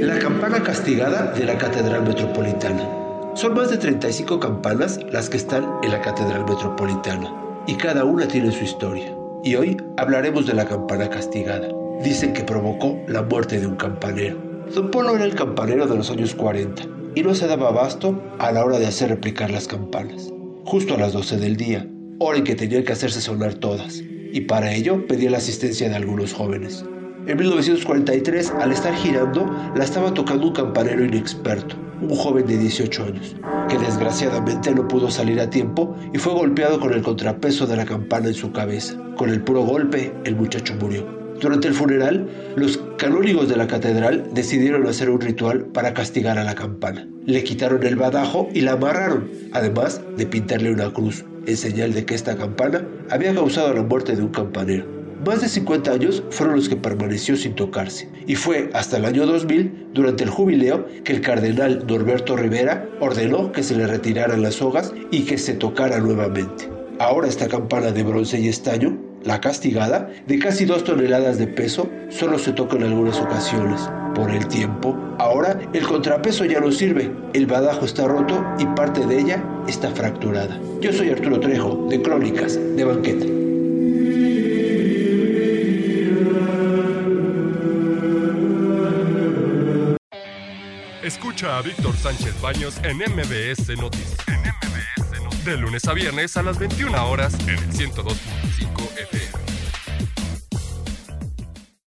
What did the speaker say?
La campana castigada de la Catedral Metropolitana. Son más de 35 campanas las que están en la Catedral Metropolitana, y cada una tiene su historia. Y hoy hablaremos de la campana castigada. Dicen que provocó la muerte de un campanero. Don Polo era el campanero de los años 40 y no se daba abasto a la hora de hacer replicar las campanas. Justo a las 12 del día, hora en que tenían que hacerse sonar todas, y para ello pedía la asistencia de algunos jóvenes. En 1943, al estar girando, la estaba tocando un campanero inexperto, un joven de 18 años, que desgraciadamente no pudo salir a tiempo y fue golpeado con el contrapeso de la campana en su cabeza. Con el puro golpe, el muchacho murió. Durante el funeral, los canónigos de la catedral decidieron hacer un ritual para castigar a la campana. Le quitaron el badajo y la amarraron, además de pintarle una cruz, en señal de que esta campana había causado la muerte de un campanero. Más de 50 años fueron los que permaneció sin tocarse, y fue hasta el año 2000, durante el jubileo, que el cardenal Norberto Rivera ordenó que se le retiraran las sogas y que se tocara nuevamente. Ahora esta campana de bronce y estaño, la castigada, de casi dos toneladas de peso, solo se toca en algunas ocasiones. Por el tiempo, ahora el contrapeso ya no sirve, el badajo está roto y parte de ella está fracturada. Yo soy Arturo Trejo, de Crónicas, de Banqueta. Escucha a Víctor Sánchez Baños en MBS Noticias. De lunes a viernes a las 21 horas en el 102.5 FM.